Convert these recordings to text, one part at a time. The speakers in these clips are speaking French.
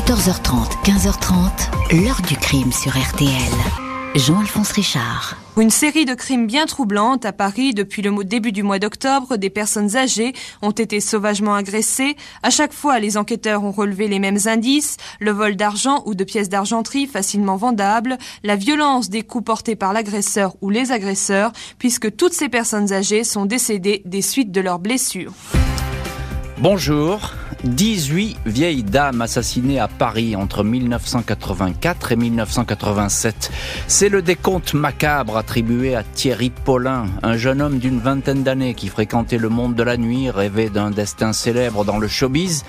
14h30, 15h30, l'heure du crime sur RTL. Jean-Alphonse Richard. Une série de crimes bien troublantes à Paris depuis le début du mois d'octobre. Des personnes âgées ont été sauvagement agressées. À chaque fois, les enquêteurs ont relevé les mêmes indices. Le vol d'argent ou de pièces d'argenterie facilement vendables. La violence des coups portés par l'agresseur ou les agresseurs, puisque toutes ces personnes âgées sont décédées des suites de leurs blessures. Bonjour. 18 vieilles dames assassinées à Paris entre 1984 et 1987. C'est le décompte macabre attribué à Thierry Paulin, un jeune homme d'une vingtaine d'années qui fréquentait le monde de la nuit, rêvait d'un destin célèbre dans le showbiz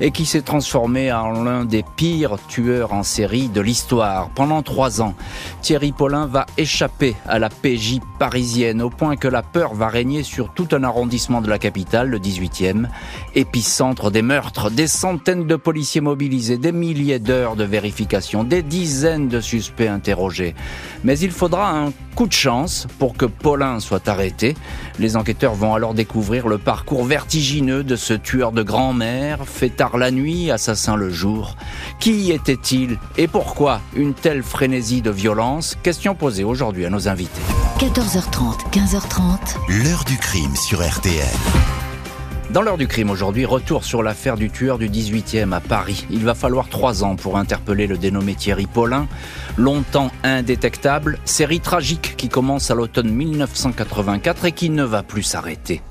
et qui s'est transformé en l'un des pires tueurs en série de l'histoire. Pendant trois ans, Thierry Paulin va échapper à la PJ parisienne au point que la peur va régner sur tout un arrondissement de la capitale, le 18e, épicentre des meurtres, des centaines de policiers mobilisés, des milliers d'heures de vérification, des dizaines de suspects interrogés. Mais il faudra un coup de chance pour que Paulin soit arrêté. Les enquêteurs vont alors découvrir le parcours vertigineux de ce tueur de grand-mère, fait tard la nuit, assassin le jour. Qui était-il et pourquoi une telle frénésie de violence? Question posée aujourd'hui à nos invités. 14h30, 15h30. L'heure du crime sur RTL. Dans l'heure du crime aujourd'hui, retour sur l'affaire du tueur du 18e à Paris. Il va falloir trois ans pour interpeller le dénommé Thierry Paulin. Longtemps indétectable, série tragique qui commence à l'automne 1984 et qui ne va plus s'arrêter.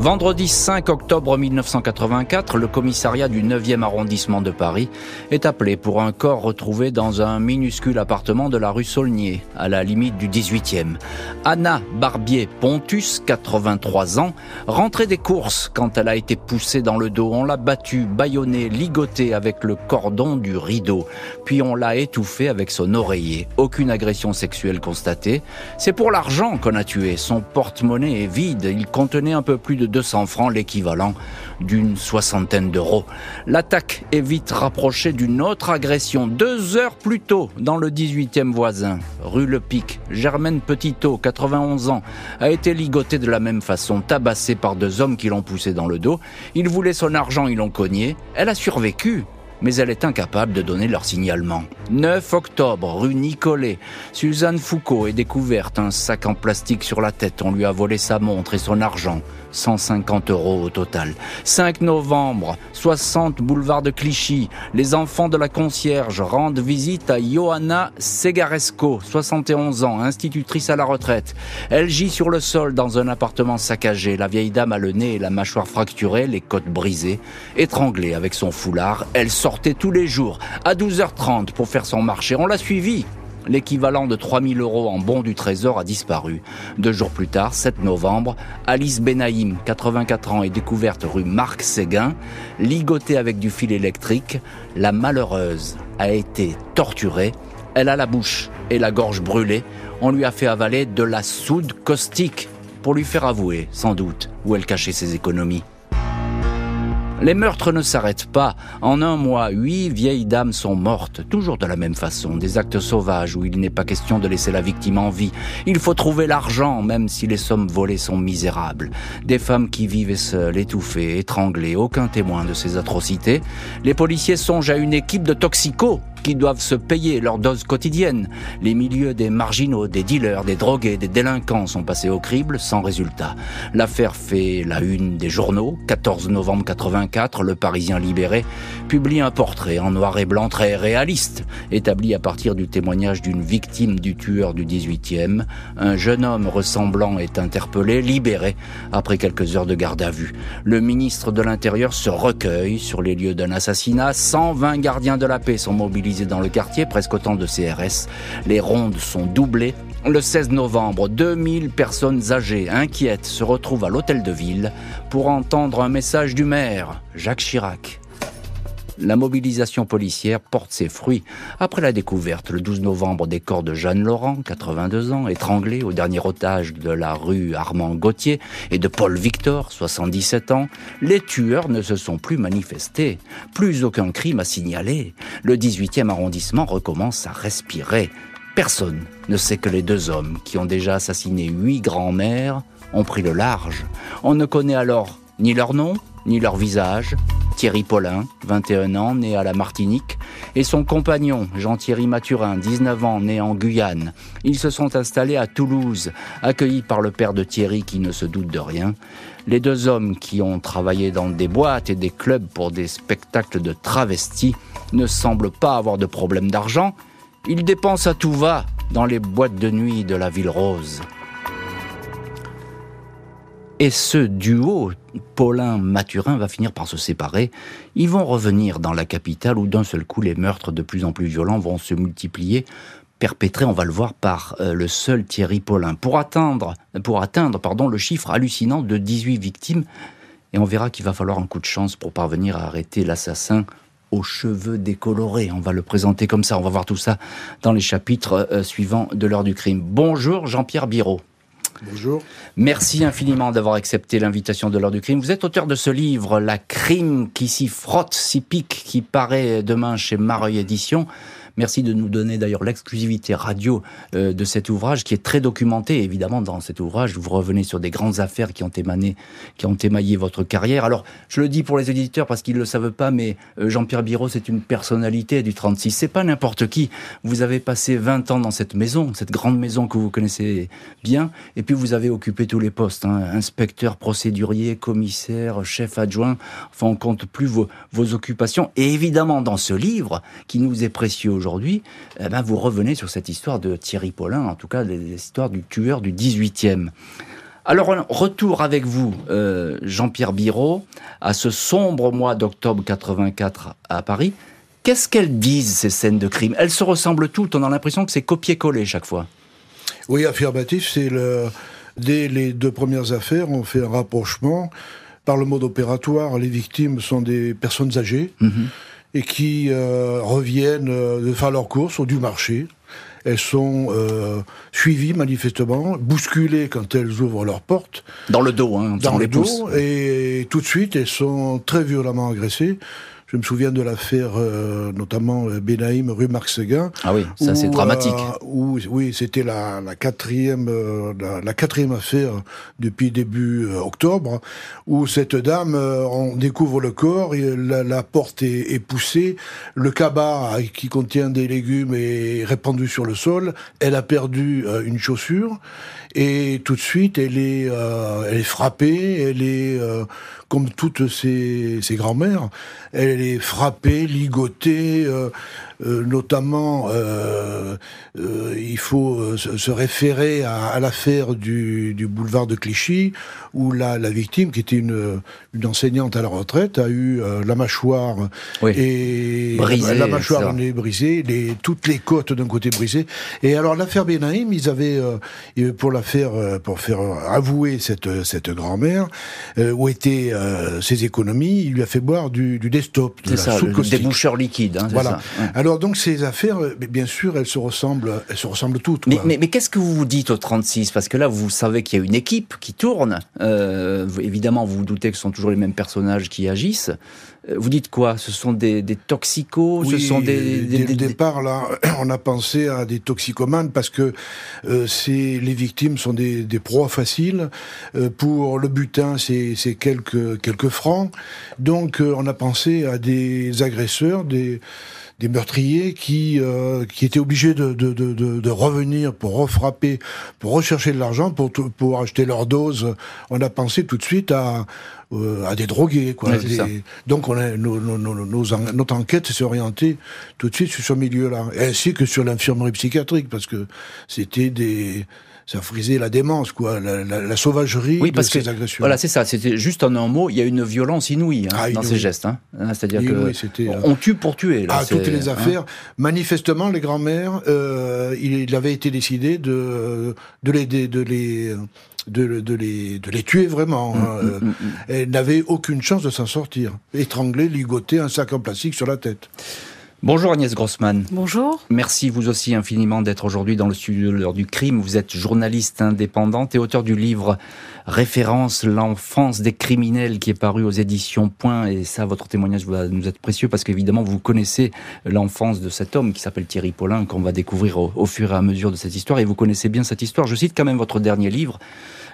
Vendredi 5 octobre 1984, le commissariat du 9e arrondissement de Paris est appelé pour un corps retrouvé dans un minuscule appartement de la rue Saulnier, à la limite du 18e. Anna Barbier-Pontus, 83 ans, rentrait des courses quand elle a été poussée dans le dos. On l'a battue, bâillonnée, ligotée avec le cordon du rideau. Puis on l'a étouffée avec son oreiller. Aucune agression sexuelle constatée. C'est pour l'argent qu'on a tué. Son porte-monnaie est vide. Il contenait un peu plus de 200 francs, l'équivalent d'une soixantaine d'euros. L'attaque est vite rapprochée d'une autre agression, deux heures plus tôt, dans le 18e voisin, rue Le Pic. Germaine Petitot, 91 ans, a été ligotée de la même façon, tabassée par deux hommes qui l'ont poussée dans le dos. Ils voulaient son argent, ils l'ont cogné. Elle a survécu, mais elle est incapable de donner leur signalement. 9 octobre, rue Nicolet. Suzanne Foucault est découverte, un sac en plastique sur la tête. On lui a volé sa montre et son argent. 150 euros au total. 5 novembre, 60 boulevard de Clichy. Les enfants de la concierge rendent visite à Johanna Segaresco, 71 ans, institutrice à la retraite. Elle gît sur le sol dans un appartement saccagé. La vieille dame a le nez et la mâchoire fracturée, les côtes brisées. Étranglée avec son foulard, elle tous les jours à 12h30 pour faire son marché. On l'a suivie. L'équivalent de 3000 euros en bons du trésor a disparu. Deux jours plus tard, 7 novembre, Alice Benaïm, 84 ans, est découverte rue Marc Séguin, ligotée avec du fil électrique. La malheureuse a été torturée. Elle a la bouche et la gorge brûlée. On lui a fait avaler de la soude caustique pour lui faire avouer, sans doute, où elle cachait ses économies. Les meurtres ne s'arrêtent pas. En un mois, huit vieilles dames sont mortes, toujours de la même façon, des actes sauvages où il n'est pas question de laisser la victime en vie. Il faut trouver l'argent, même si les sommes volées sont misérables. Des femmes qui vivent seules, étouffées, étranglées, aucun témoin de ces atrocités. Les policiers songent à une équipe de toxicos qui doivent se payer leur dose quotidienne. Les milieux des marginaux, des dealers, des drogués, des délinquants sont passés au crible sans résultat. L'affaire fait la une des journaux. 14 novembre 84, le Parisien libéré publie un portrait en noir et blanc très réaliste, établi à partir du témoignage d'une victime du tueur du 18e. Un jeune homme ressemblant est interpellé, libéré après quelques heures de garde à vue. Le ministre de l'Intérieur se recueille sur les lieux d'un assassinat. 120 gardiens de la paix sont mobilisés dans le quartier, presque autant de CRS. Les rondes sont doublées. Le 16 novembre, 2000 personnes âgées, inquiètes, se retrouvent à l'hôtel de ville pour entendre un message du maire, Jacques Chirac la mobilisation policière porte ses fruits après la découverte le 12 novembre des corps de Jeanne Laurent, 82 ans, étranglé au dernier otage de la rue Armand Gauthier, et de Paul Victor, 77 ans. Les tueurs ne se sont plus manifestés, plus aucun crime à signaler. Le 18e arrondissement recommence à respirer. Personne ne sait que les deux hommes qui ont déjà assassiné huit grands-mères ont pris le large. On ne connaît alors ni leur nom, ni leur visage, Thierry Paulin, 21 ans, né à la Martinique, et son compagnon, Jean-Thierry Mathurin, 19 ans, né en Guyane. Ils se sont installés à Toulouse, accueillis par le père de Thierry qui ne se doute de rien. Les deux hommes qui ont travaillé dans des boîtes et des clubs pour des spectacles de travestis ne semblent pas avoir de problème d'argent. Ils dépensent à tout va dans les boîtes de nuit de la ville rose. Et ce duo, Paulin-Mathurin, va finir par se séparer. Ils vont revenir dans la capitale où d'un seul coup les meurtres de plus en plus violents vont se multiplier, perpétrés, on va le voir, par euh, le seul Thierry Paulin. Pour atteindre, pour atteindre pardon, le chiffre hallucinant de 18 victimes, et on verra qu'il va falloir un coup de chance pour parvenir à arrêter l'assassin aux cheveux décolorés. On va le présenter comme ça. On va voir tout ça dans les chapitres euh, suivants de l'heure du crime. Bonjour Jean-Pierre Biraud. Bonjour. Merci infiniment d'avoir accepté l'invitation de l'heure du crime. Vous êtes auteur de ce livre, La crime qui s'y frotte, s'y pique, qui paraît demain chez Mareuil Édition. Merci de nous donner d'ailleurs l'exclusivité radio euh, de cet ouvrage qui est très documenté. Évidemment, dans cet ouvrage, vous revenez sur des grandes affaires qui ont émané, qui ont émaillé votre carrière. Alors, je le dis pour les éditeurs parce qu'ils ne le savent pas, mais euh, Jean-Pierre Biro, c'est une personnalité du 36. C'est pas n'importe qui. Vous avez passé 20 ans dans cette maison, cette grande maison que vous connaissez bien, et puis vous avez occupé tous les postes, hein. inspecteur, procédurier, commissaire, chef adjoint. Enfin, on compte plus vos occupations. Et évidemment, dans ce livre, qui nous est précieux aujourd'hui, eh ben, vous revenez sur cette histoire de Thierry Paulin, en tout cas l'histoire du tueur du 18e. Alors, retour avec vous, euh, Jean-Pierre Biro, à ce sombre mois d'octobre 84 à Paris. Qu'est-ce qu'elles disent, ces scènes de crime? Elles se ressemblent toutes, on a l'impression que c'est copié-collé chaque fois. Oui, affirmatif, c'est le... Dès les deux premières affaires, on fait un rapprochement. Par le mode opératoire, les victimes sont des personnes âgées. -hmm et qui euh, reviennent euh, de faire leurs courses ou du marché. Elles sont euh, suivies manifestement, bousculées quand elles ouvrent leurs portes. Dans le dos, hein, dans les le dos, et tout de suite elles sont très violemment agressées. Je me souviens de l'affaire, euh, notamment euh, Benaïm, rue Marc Seguin. Ah oui, ça c'est dramatique. Euh, où, oui, c'était la, la, quatrième, euh, la, la, quatrième affaire depuis début euh, octobre, où cette dame, on découvre le corps, et la, la porte est, est, poussée, le cabas qui contient des légumes est répandu sur le sol, elle a perdu une chaussure, et tout de suite elle est, elle est frappée, elle est comme toutes ces, ces grands-mères, elle est frappée, ligotée, euh, euh, notamment, euh, euh, il faut euh, se référer à, à l'affaire du, du, boulevard de Clichy, où la, la, victime, qui était une, une enseignante à la retraite, a eu euh, la mâchoire oui. et brisée, la mâchoire est brisée, les, toutes les côtes d'un côté brisées. Et alors l'affaire Benaïm, ils avaient pour la faire, pour faire avouer cette cette grand-mère où étaient ses économies, il lui a fait boire du, du desktop, de la ça, soupe le déboucheur liquide. Hein, voilà. Ça. Ouais. Alors donc ces affaires, bien sûr, elles se ressemblent, elles se ressemblent toutes. Mais, mais, mais qu'est-ce que vous vous dites au 36 Parce que là, vous savez qu'il y a une équipe qui tourne. Euh, évidemment, vous vous doutez que ce sont toujours les mêmes personnages qui agissent. Vous dites quoi? Ce sont des, des toxicos? Oui, Ce sont des, des, dès le départ, là, on a pensé à des toxicomanes parce que euh, les victimes sont des, des proies faciles. Euh, pour le butin, c'est quelques, quelques francs. Donc, euh, on a pensé à des agresseurs, des des meurtriers qui euh, qui étaient obligés de, de, de, de, revenir pour refrapper, pour rechercher de l'argent, pour pour acheter leur dose. On a pensé tout de suite à euh, à des drogués. Quoi. Des... Donc on a, nos, nos, nos, notre enquête s'est orientée tout de suite sur ce milieu-là, ainsi que sur l'infirmerie psychiatrique, parce que c'était des ça frisait la démence, quoi, la, la, la sauvagerie oui, parce de que, ces agressions. Voilà, c'est ça. C'était juste en un mot, il y a une violence inouïe hein, ah, dans ces gestes. Hein. C'est-à-dire que oui, on tue pour tuer. Là, ah, toutes les affaires. Hein Manifestement, les grands-mères, euh, il, avait été décidé de de les de, de les de, de, les, de les tuer vraiment. Mmh, hein. mmh, mmh. Elle n'avait aucune chance de s'en sortir. Étranglée, ligotée, un sac en plastique sur la tête. Bonjour Agnès Grossman. Bonjour. Merci vous aussi infiniment d'être aujourd'hui dans le studio de l'heure du crime. Vous êtes journaliste indépendante et auteur du livre Référence l'enfance des criminels qui est paru aux éditions Point. Et ça, votre témoignage va nous être précieux parce qu'évidemment, vous connaissez l'enfance de cet homme qui s'appelle Thierry Paulin, qu'on va découvrir au, au, fur et à mesure de cette histoire. Et vous connaissez bien cette histoire. Je cite quand même votre dernier livre,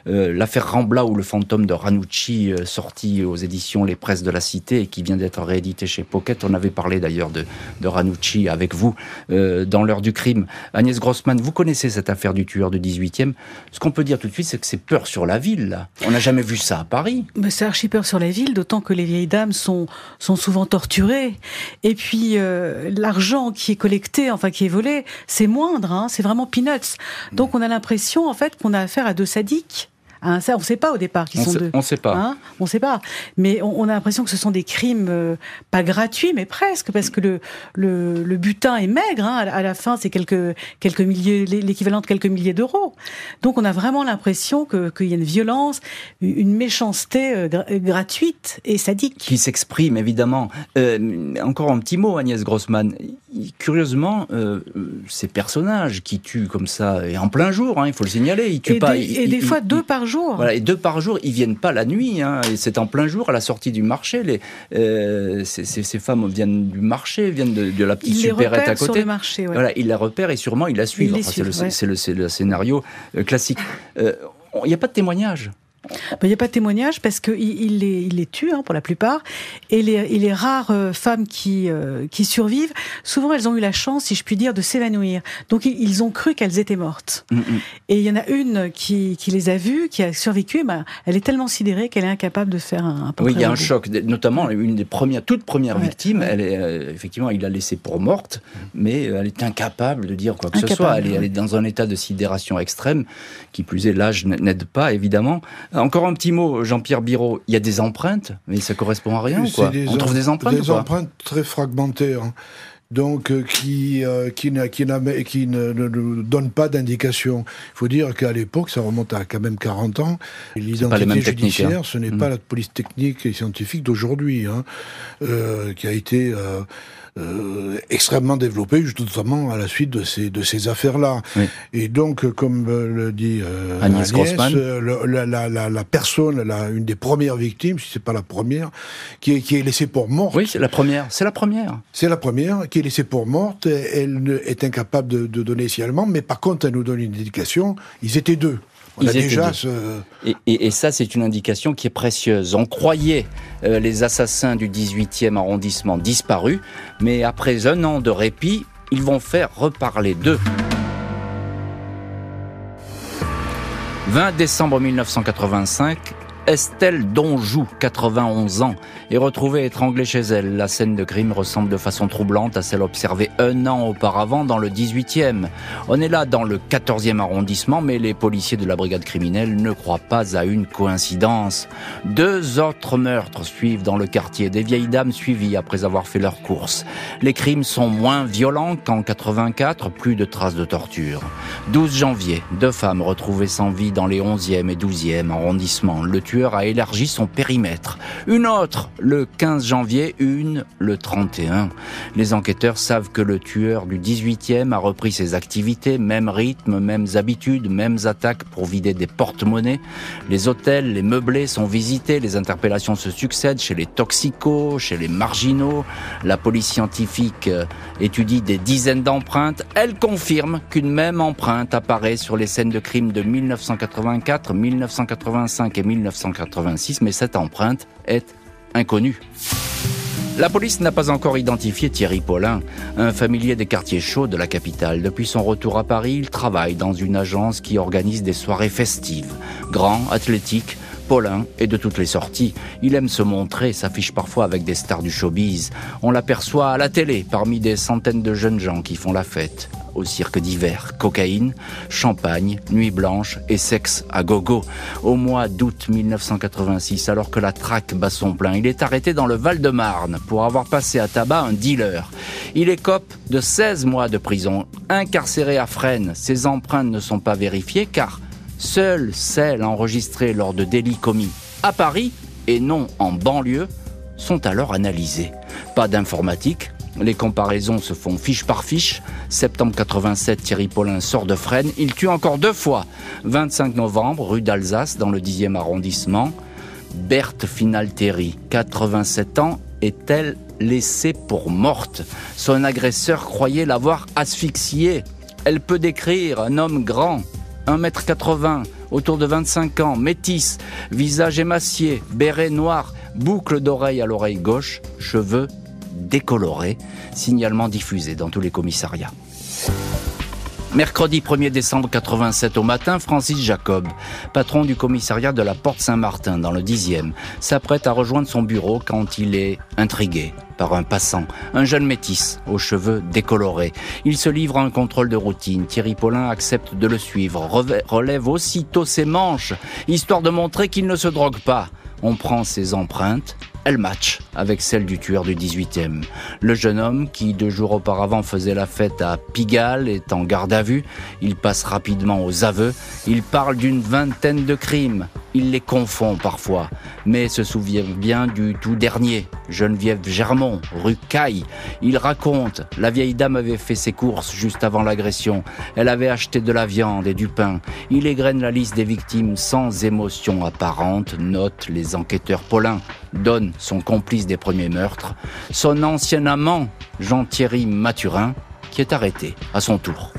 euh, l'affaire Rambla ou le fantôme de Ranucci, euh, sorti aux éditions Les Presses de la Cité et qui vient d'être réédité chez Pocket. On avait parlé d'ailleurs de, de, Ranucci avec vous euh, dans l'heure du crime. Agnès Grossman, vous connaissez cette affaire du tueur du 18e. Ce qu'on peut dire tout de suite, c'est que c'est peur sur la ville. Là. On n'a jamais vu ça à Paris. Mais c'est archi peur sur la ville, d'autant que les vieilles dames sont, sont souvent torturées. Et puis, euh, l'argent qui est collecté, enfin qui est volé, c'est moindre, hein, c'est vraiment peanuts. Donc on a l'impression, en fait, qu'on a affaire à deux sadiques. Hein, ça, on ne sait pas au départ qu'ils sont sait, deux. On ne sait pas. Hein on ne sait pas. Mais on, on, a l'impression que ce sont des crimes euh, pas gratuits, mais presque, parce que le, le, le butin est maigre. Hein, à, la fin, c'est quelques, quelques milliers, l'équivalent de quelques milliers d'euros. Donc on a vraiment l'impression qu'il que y a une violence, une méchanceté euh, gratuite et sadique. Qui s'exprime, évidemment. Euh, encore un petit mot, Agnès Grossman. Curieusement, euh, ces personnages qui tuent comme ça, et en plein jour, hein, il faut le signaler, ils tuent et pas. Des, ils, et des ils, fois deux par jour. Voilà, et deux par jour, ils viennent pas la nuit. Hein, et c'est en plein jour, à la sortie du marché. Les, euh, ces, ces, ces, femmes viennent du marché, viennent de, de la petite supérette à côté. Sur le marché, ouais. Voilà, ils la repèrent et sûrement ils la suivent. Enfin, c'est le, ouais. le, le, scénario euh, classique. Il n'y a pas de témoignage. Il n'y a pas de témoignage parce qu'il il les, il les tue hein, pour la plupart. Et les, et les rares euh, femmes qui, euh, qui survivent, souvent elles ont eu la chance, si je puis dire, de s'évanouir. Donc ils, ils, ont cru qu'elles étaient mortes. Mm -hmm. Et il y en a une qui, qui les a vues, qui a survécu. Ben, elle est tellement sidérée qu'elle est incapable de faire un. un oui, il y a un choc. Notamment une des premières, toutes premières ouais, victimes. Ouais. Elle est euh, effectivement, il l'a laissée pour morte, mais elle est incapable de dire quoi que incapable, ce soit. Elle est, elle est dans un état de sidération extrême. Qui plus est, l'âge n'aide pas évidemment. Encore un petit mot, Jean-Pierre Biro. Il y a des empreintes, mais ça correspond à rien. Quoi. On trouve des empreintes. Des empreintes très fragmentaires. Donc, euh, qui, euh, qui, qui, qui ne, ne, ne, donne pas d'indication. Il faut dire qu'à l'époque, ça remonte à quand même 40 ans. L'identité judiciaire, hein. ce n'est mmh. pas la police technique et scientifique d'aujourd'hui, hein, euh, qui a été euh, extrêmement développé, notamment à la suite de ces, de ces affaires-là. Oui. Et donc, comme le dit euh, Agnès, Agnès le, la, la, la, personne, la, une des premières victimes, si c'est pas la première, qui est, qui est laissée pour morte. Oui, c'est la première. C'est la première. C'est la première qui est laissée pour morte. Elle est incapable de, de donner signalement, mais par contre, elle nous donne une indication. Ils étaient deux. On Ils a déjà deux. ce... et, et, et, ça, c'est une indication qui est précieuse. On croyait euh, les assassins du 18e arrondissement disparus, mais après un an de répit, ils vont faire reparler d'eux. 20 décembre 1985, Estelle Donjou, 91 ans, est retrouvée étranglée chez elle. La scène de crime ressemble de façon troublante à celle observée un an auparavant dans le 18e. On est là dans le 14e arrondissement, mais les policiers de la brigade criminelle ne croient pas à une coïncidence. Deux autres meurtres suivent dans le quartier, des vieilles dames suivies après avoir fait leurs courses. Les crimes sont moins violents qu'en 84, plus de traces de torture. 12 janvier, deux femmes retrouvées sans vie dans les 11e et 12e arrondissements. Le a élargi son périmètre. Une autre le 15 janvier, une le 31. Les enquêteurs savent que le tueur du 18e a repris ses activités, même rythme, mêmes habitudes, mêmes attaques pour vider des porte-monnaies. Les hôtels, les meublés sont visités, les interpellations se succèdent chez les toxicos, chez les marginaux. La police scientifique étudie des dizaines d'empreintes. Elle confirme qu'une même empreinte apparaît sur les scènes de crimes de 1984, 1985 et 1986, mais cette empreinte est inconnue. La police n'a pas encore identifié Thierry Paulin, un familier des quartiers chauds de la capitale. Depuis son retour à Paris, il travaille dans une agence qui organise des soirées festives. Grand, athlétique, Paulin est de toutes les sorties. Il aime se montrer, s'affiche parfois avec des stars du showbiz. On l'aperçoit à la télé parmi des centaines de jeunes gens qui font la fête. Au cirque d'hiver, cocaïne, champagne, nuit blanche et sexe à gogo. Au mois d'août 1986, alors que la traque bat son plein, il est arrêté dans le Val-de-Marne pour avoir passé à tabac un dealer. Il écope de 16 mois de prison. Incarcéré à Fresnes, ses empreintes ne sont pas vérifiées car Seules celles enregistrées lors de délits commis à Paris et non en banlieue sont alors analysées. Pas d'informatique, Les comparaisons se font fiche par fiche. Septembre 87, Thierry Paulin sort de Fresnes. Il tue encore deux fois. 25 novembre, rue d'Alsace, dans le 10e arrondissement. Berthe Finalteri, 87 ans, est-elle laissée pour morte? Son agresseur croyait l'avoir asphyxiée. Elle peut décrire un homme grand, 1m80, autour de 25 ans, métis, visage émacié, béret noir, boucle d'oreille à l'oreille gauche, cheveux décolorés, signalement diffusé dans tous les commissariats. Mercredi 1er décembre 87 au matin, Francis Jacob, patron du commissariat de la Porte Saint-Martin dans le 10e, s'apprête à rejoindre son bureau quand il est intrigué par un passant, un jeune métis aux cheveux décolorés. Il se livre à un contrôle de routine. Thierry Paulin accepte de le suivre, relève aussitôt ses manches, histoire de montrer qu'il ne se drogue pas. On prend ses empreintes elle match avec celle du tueur du 18e. Le jeune homme, qui deux jours auparavant faisait la fête à Pigalle, est en garde à vue. Il passe rapidement aux aveux. Il parle d'une vingtaine de crimes. Il les confond parfois, mais se souvient bien du tout dernier, Geneviève Germont, rue Caille. Il raconte, la vieille dame avait fait ses courses juste avant l'agression. Elle avait acheté de la viande et du pain. Il égrène la liste des victimes sans émotion apparente, note les enquêteurs Paulin, donne son complice des premiers meurtres, son ancien amant, Jean-Thierry Mathurin, qui est arrêté à son tour.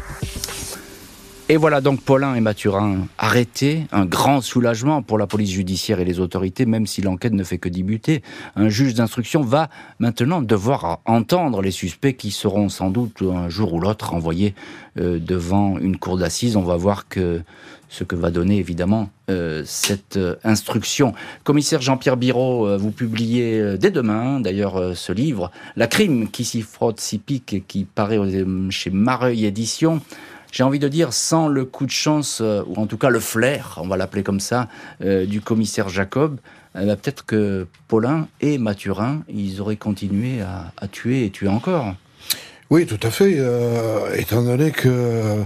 Et voilà donc Paulin et Mathurin arrêtés, un grand soulagement pour la police judiciaire et les autorités, même si l'enquête ne fait que débuter. Un juge d'instruction va maintenant devoir entendre les suspects qui seront sans doute un jour ou l'autre envoyés euh, devant une cour d'assises. On va voir que ce que va donner évidemment euh, cette euh, instruction. Commissaire Jean-Pierre Biraud, vous publiez dès demain d'ailleurs ce livre, La crime qui s'y frotte, s'y pique et qui paraît chez Mareuil Éditions j'ai envie de dire, sans le coup de chance, euh, ou en tout cas le flair, on va l'appeler comme ça, euh, du commissaire Jacob, eh ben, peut-être que Paulin et Mathurin, ils auraient continué à, tuer et tuer encore. Oui, tout à fait, euh, étant donné que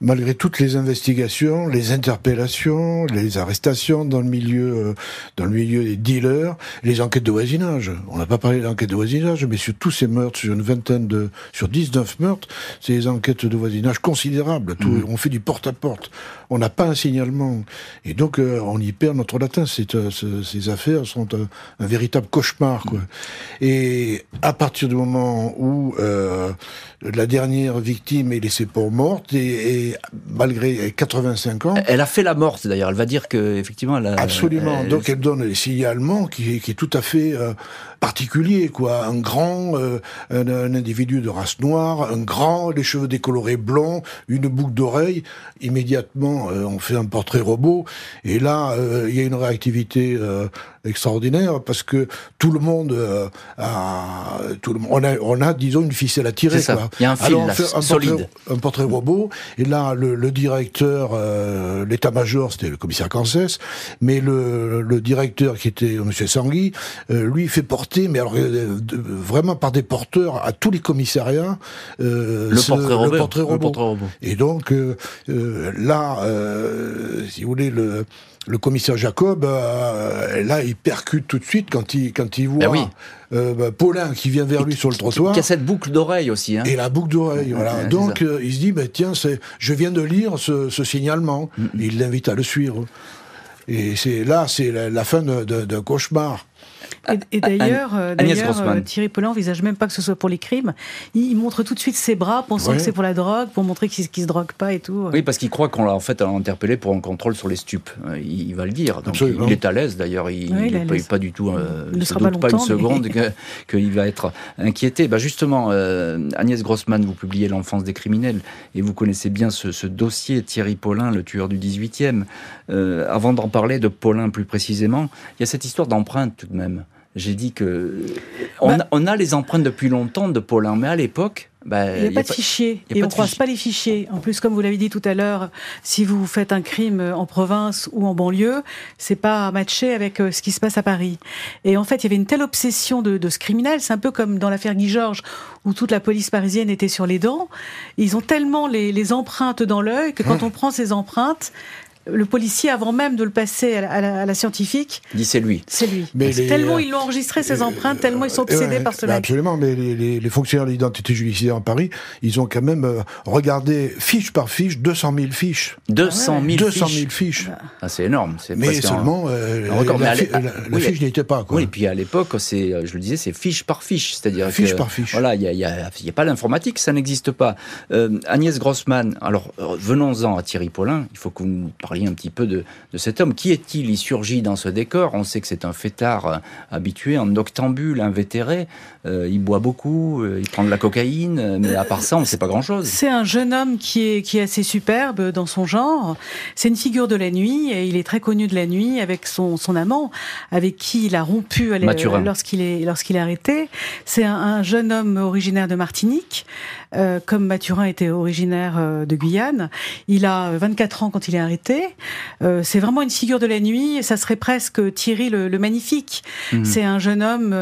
malgré toutes les investigations, les interpellations, les arrestations dans le milieu, euh, dans le milieu des dealers, les enquêtes de voisinage. On n'a pas parlé d'enquêtes de voisinage, mais sur tous ces meurtres, sur une vingtaine de, sur 19 meurtres, c'est des enquêtes de voisinage considérables. Tout, mmh. On fait du porte-à-porte. On n'a pas un signalement. Et donc, euh, on y perd notre latin. Euh, ces affaires sont un, véritable cauchemar, quoi. Et à partir du moment où la dernière victime est laissée pour morte et, malgré 85 ans. Elle a fait la morte d'ailleurs. Elle va dire que effectivement elle a. Absolument. Donc elle donne des signalements qui, qui est tout à fait euh, particulier, quoi. Un grand, euh, un, individu de race noire, un grand, les cheveux décolorés blonds, une boucle d'oreille. Immédiatement, euh, on fait un portrait robot. Et là, il y a une réactivité extraordinaire parce que tout le monde a, tout le on a, on a, disons, une ficelle à tirer. Ça. Il y a un fil un solide. Portrait, un portrait robot. Et là, le, le directeur, euh, l'état-major, c'était le commissaire Cancès, mais le, le, directeur qui était Monsieur Sangui, euh, lui fait porter, mais alors euh, vraiment par des porteurs à tous les commissariats, le, portrait robot. le, portrait robot. Et donc là, si vous voulez, le le commissaire Jacob, euh, là, il percute tout de suite quand il, quand il voit ben euh, bah, Paulin qui vient vers lui sur le trottoir. Qui a cette boucle d'oreille aussi. Hein. Et la boucle d'oreille, voilà. Donc, euh, il se dit, bah, tiens, je viens de lire ce, signalement. Mm. Il l'invite à le suivre. Et c'est là, c'est la, fin d'un cauchemar. Et, d'ailleurs, euh, euh, Thierry Paulin n'envisage même pas que ce soit pour les crimes. Il, montre tout de suite ses bras, pensant que c'est pour la drogue, pour montrer qu'il ne se drogue pas et tout. Oui, parce qu'il croit qu'on l'a en fait interpellé pour un contrôle sur les stupes. Euh, il, va le dire. il, est à l'aise d'ailleurs. Il n'est pas, du tout. il ne sera pas, une seconde qu'il va être inquiété. Bah justement, Agnès Grossman, vous publiez L'enfance des criminels et vous connaissez bien ce, ce dossier Thierry Paulin, le tueur du 18e. avant d'en parler de Paulin plus précisément, il y a cette histoire d'empreinte tout de même. J'ai dit que on, bah- a, les empreintes depuis longtemps de Paulin, mais à l'époque, bah, il n'y a, pas de fichier et on ne croise pas les fichiers. En plus, comme vous l'avez dit tout à l'heure, si vous faites un crime en province ou en banlieue, c'est pas matché avec euh, ce qui se passe à Paris. Et en fait, il y avait une telle obsession de, ce criminel, c'est un peu comme dans l'affaire Guy Georges, où toute la police parisienne était sur les dents. Ils ont tellement les, empreintes dans l'œil que quand on prend ces empreintes, le policier, avant même de le passer à la, scientifique, dit c'est lui. C'est lui. Mais tellement ils l'ont enregistré ces empreintes, tellement ils sont obsédés par ce mec. Absolument, mais les, fonctionnaires d'identité judiciaire en Paris, ils ont quand même euh, regardé fiche par fiche 200 000 fiches. 200 000 200 000 fiches. Ah, c'est énorme. Mais seulement euh, la, fiche n'y était pas. Quoi. Oui, et puis à l'époque, c'est, je le disais, c'est fiche par fiche, c'est-à-dire fiche par fiche. Voilà, il n'y a, a, pas l'informatique, ça n'existe pas. Euh, Agnès Grossman, alors venons-en à Thierry Paulin. Il faut que vous nous parliez un petit peu de, de cet homme. Qui est-il? Il surgit dans ce décor. On sait que c'est un fêtard habitué, un octambule, invétéré. Euh, il boit beaucoup, euh, il prend de la cocaïne, mais à part ça, on ne sait pas grand-chose. C'est un jeune homme qui est, qui est assez superbe dans son genre. C'est une figure de la nuit et il est très connu de la nuit avec son, son amant, avec qui il a rompu lorsqu'il est, lorsqu'il est arrêté. C'est un, un, jeune homme originaire de Martinique. Euh, comme Mathurin était originaire euh, de Guyane. Il a 24 ans quand il est arrêté. Euh, c'est vraiment une figure de la nuit. Ça serait presque Thierry le, magnifique. Mhm. C'est un jeune homme.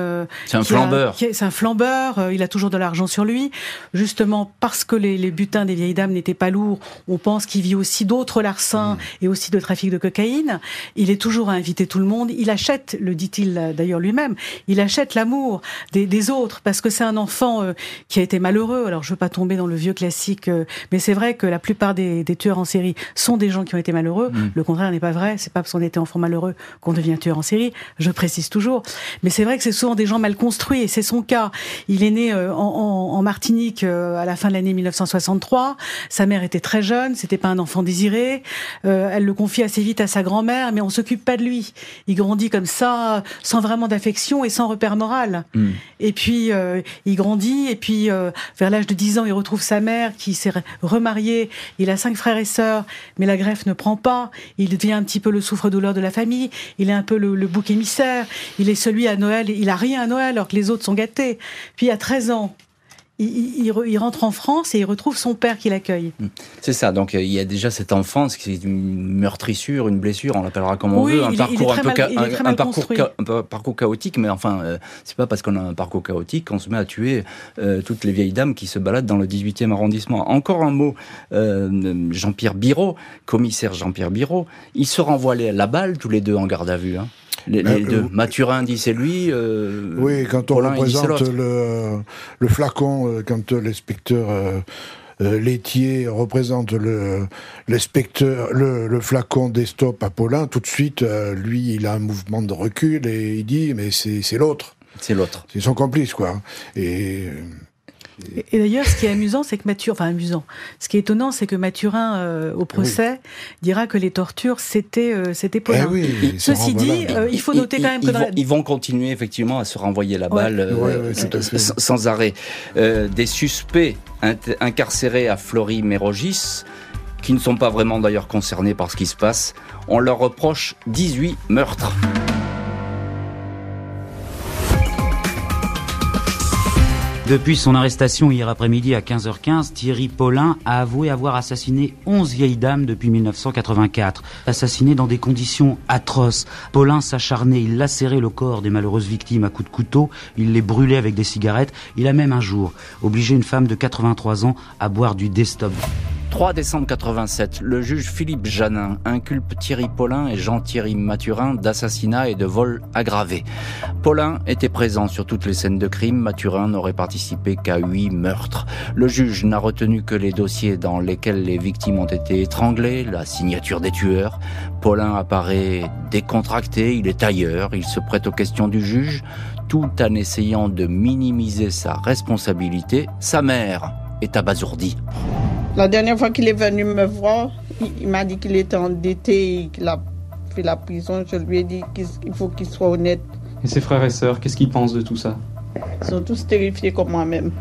c'est un flambeur. C'est un flambeur. il a toujours de l'argent sur lui. Justement parce que les, butins des vieilles dames n'étaient pas lourds, on pense qu'il vit aussi d'autres larcins mhm. et aussi de trafic de cocaïne. Il est toujours à inviter tout le monde. Il achète, le dit-il d'ailleurs lui-même, il achète l'amour des, autres parce que c'est un enfant qui a été malheureux. Alors je pas tomber dans le vieux classique, euh, mais c'est vrai que la plupart des, tueurs en série sont des gens qui ont été malheureux. Mm. Le contraire n'est pas vrai. C'est pas parce qu'on était enfant malheureux qu'on devient tueur en série. Je précise toujours. Mais c'est vrai que c'est souvent des gens mal construits et c'est son cas. Il est né euh, en, Martinique euh, à la fin de l'année 1963. Sa mère était très jeune. C'était pas un enfant désiré. elle le confie assez vite à sa grand-mère, mais on s'occupe pas de lui. Il grandit comme ça, sans vraiment d'affection et sans repère moral. Mm. Et puis il grandit et puis vers l'âge de 10 ans, il retrouve sa mère qui s'est remariée. Il a cinq frères et sœurs, mais la greffe ne prend pas. Il devient un petit peu le souffre-douleur de la famille. Il est un peu le, bouc émissaire. Il est celui à Noël. Il a rien à Noël alors que les autres sont gâtés. Puis à 13 ans, il, rentre en France et il retrouve son père qui l'accueille. Hmm. C'est ça, donc euh, il y a déjà cette enfance qui est une meurtrissure, une blessure, on l'appellera comme on veut, un parcours un peu parcours, chaotique, mais enfin, euh, c'est pas parce qu'on a un parcours chaotique qu'on se met à tuer euh, toutes les vieilles dames qui se baladent dans le 18e arrondissement. Encore un mot, Jean-Pierre Biro, commissaire Jean-Pierre Biro, ils se renvoient la balle tous les deux en garde à vue. Hein. Les, deux. Euh, Mathurin dit c'est lui. Euh, oui, quand on représente le, le, flacon, euh, quand l'inspecteur laitier représente le le, le, flacon des stops à Paulin, tout de suite, lui, il a un mouvement de recul et il dit mais c'est l'autre. C'est l'autre. C'est son complice, quoi. Et et, d'ailleurs, ce qui est amusant, c'est que Mathurin, enfin amusant, ce qui est étonnant, c'est que Mathurin, euh, au procès, dira que les tortures, c'était euh, c'était eh oui, Ceci dit, euh, il faut noter quand même que... Ils, vont, ils vont continuer effectivement à se renvoyer la balle euh, sans arrêt. des suspects incarcérés à Flory-Mérogis, qui ne sont pas vraiment d'ailleurs concernés par ce qui se passe, on leur reproche 18 meurtres. Depuis son arrestation hier après-midi à 15h15, Thierry Paulin a avoué avoir assassiné 11 vieilles dames depuis 1984. Assassiné dans des conditions atroces. Paulin s'acharnait, il lacérait le corps des malheureuses victimes à coups de couteau, il les brûlait avec des cigarettes. Il a même un jour obligé une femme de 83 ans à boire du Destop. 3 décembre 87, le juge Philippe Janin inculpe Thierry Paulin et Jean-Thierry Mathurin d'assassinat et de vol aggravé. Paulin était présent sur toutes les scènes de crime, Mathurin n'aurait participé qu'à 8 meurtres. Le juge n'a retenu que les dossiers dans lesquels les victimes ont été étranglées, la signature des tueurs. Paulin apparaît décontracté, il est ailleurs, il se prête aux questions du juge, tout en essayant de minimiser sa responsabilité. Sa mère est abasourdie. La dernière fois qu'il est venu me voir, il, m'a dit qu'il était endetté et qu'il a fait la prison. Je lui ai dit qu'il faut qu'il soit honnête. Et ses frères et sœurs, qu'est-ce qu'ils pensent de tout ça? Ils sont tous terrifiés comme moi-même.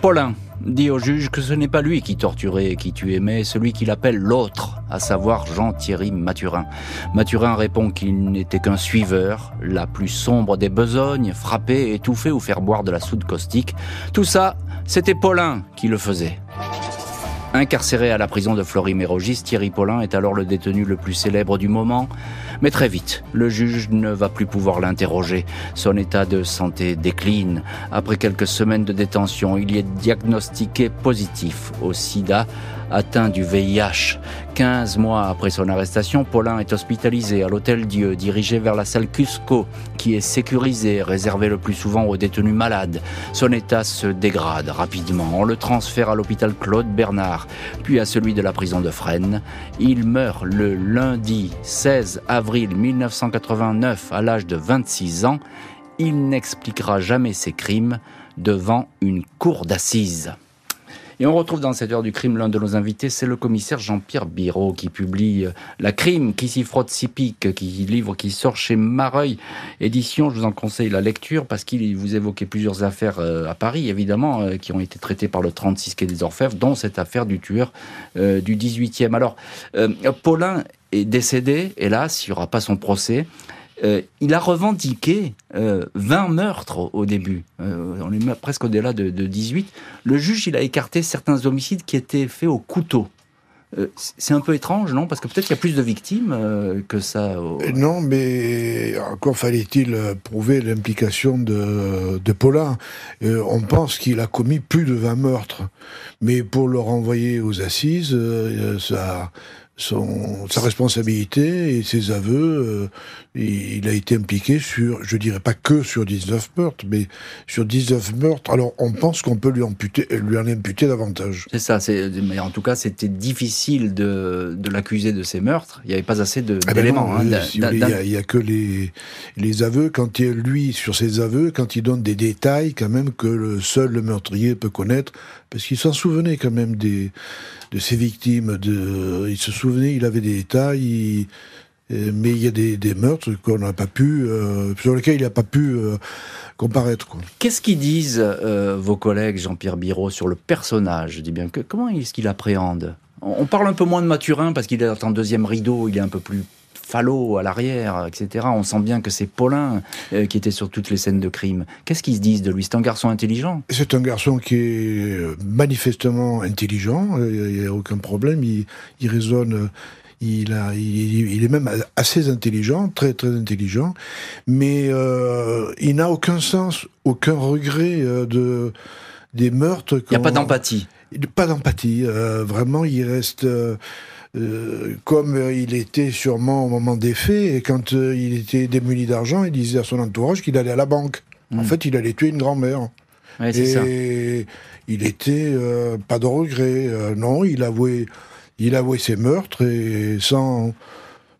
Paulin dit au juge que ce n'est pas lui qui torturait et qui tuait, mais celui qu'il appelle l'autre, à savoir Jean-Thierry Mathurin. Mathurin répond qu'il n'était qu'un suiveur, la plus sombre des besognes, frapper, étouffer ou faire boire de la soude caustique. Tout ça, c'était Paulin qui le faisait. Incarcéré à la prison de Flory-Mérogis, Thierry Paulin est alors le détenu le plus célèbre du moment. Mais très vite, le juge ne va plus pouvoir l'interroger. Son état de santé décline. Après quelques semaines de détention, il y est diagnostiqué positif au sida atteint du VIH. 15 mois après son arrestation, Paulin est hospitalisé à l'Hôtel Dieu, dirigé vers la salle Cusco, qui est sécurisée, réservée le plus souvent aux détenus malades. Son état se dégrade rapidement. On le transfère à l'hôpital Claude Bernard, puis à celui de la prison de Fresnes. Il meurt le lundi 16 avril 1989 à l'âge de 26 ans. Il n'expliquera jamais ses crimes devant une cour d'assises. Et on retrouve dans cette heure du crime l'un de nos invités, c'est le commissaire Jean-Pierre Biro qui publie euh, La crime qui s'y frotte si pique, qui livre qui sort chez Mareuil édition. Je vous en conseille la lecture parce qu'il vous évoquait plusieurs affaires euh, à Paris, évidemment, euh, qui ont été traitées par le 36 quai des Orfèvres, dont cette affaire du tueur du 18e. Alors, Paulin est décédé, hélas, il n'y aura pas son procès. Euh, il a revendiqué 20 euh, meurtres au début. Euh, on est presque au-delà de, 18. Le juge, il a écarté certains homicides qui étaient faits au couteau. c'est un peu étrange, non? Parce que peut-être qu'il y a plus de victimes que ça. Non, mais encore fallait-il prouver l'implication de, de on pense qu'il a commis plus de 20 meurtres. Mais pour le renvoyer aux assises, ça son, sa responsabilité et ses aveux. Euh, il a été impliqué sur, je dirais pas que sur 19 meurtres, mais sur 19 meurtres. Alors on pense qu'on peut lui, amputer, lui en imputer davantage. C'est ça, mais en tout cas c'était difficile de, de l'accuser de ces meurtres. Il n'y avait pas assez ah ben d'éléments. Hein, il n'y a, que les, les aveux. Quand il, lui, sur ses aveux, quand il donne des détails quand même que le seul le meurtrier peut connaître, parce qu'il s'en souvenait quand même des de ses victimes. De, il se souvenait, il avait des détails, euh, mais il y a des, meurtres qu'on n'a pas pu, euh, sur lesquels il n'a pas pu euh, comparaître. Qu'est-ce qu'ils disent vos collègues, Jean-Pierre Biro, sur le personnage? Dis bien que comment est-ce qu'il appréhende? On parle un peu moins de Mathurin parce qu'il est en deuxième rideau, il est un peu plus Fallot à l'arrière, etc. On sent bien que c'est Paulin euh, qui était sur toutes les scènes de crime. Qu'est-ce qu'ils se disent de lui? C'est un garçon intelligent C'est un garçon qui est euh, manifestement intelligent, euh, il n'y a aucun problème, il, raisonne... Il, a, il, est même assez intelligent, très très intelligent, mais il n'a aucun sens, aucun regret de des meurtres. Il n'y a pas d'empathie. Pas d'empathie. vraiment, il reste. Euh, comme il était sûrement au moment des faits, et quand euh, il était démuni d'argent, il disait à son entourage qu'il allait à la banque. En hmm. fait, il allait tuer une grand-mère. et il était euh, pas de regret. non, il avouait, il avouait ses meurtres et sans